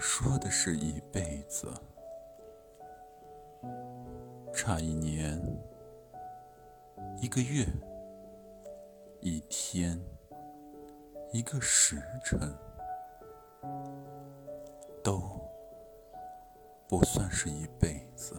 说的是一辈子。差一年一个月一天一个时辰都不算是一辈子。